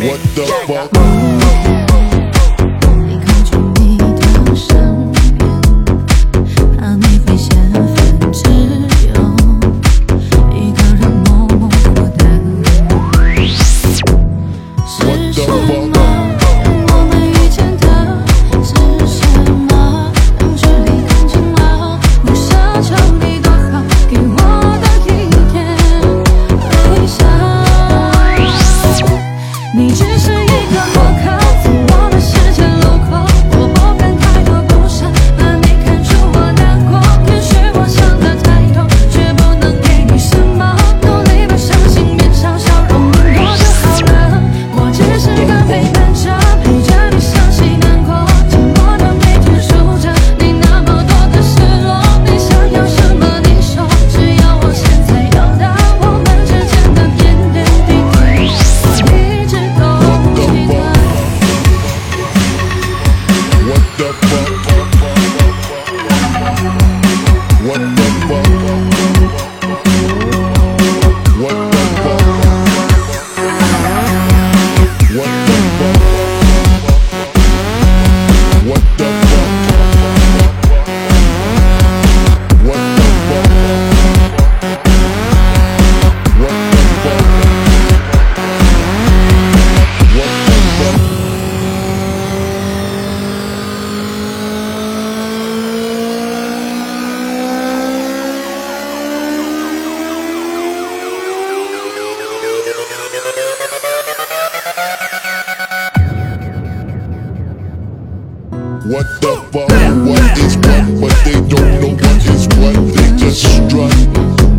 What the fuck? what the fuck, what is what, but they don't know what is what, they just strut.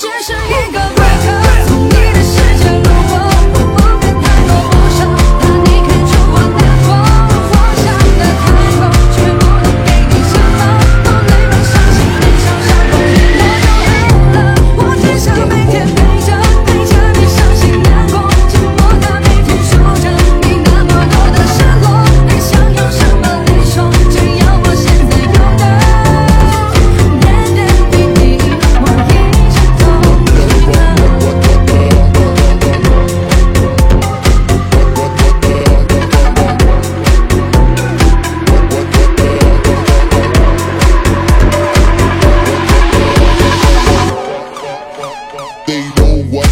接受。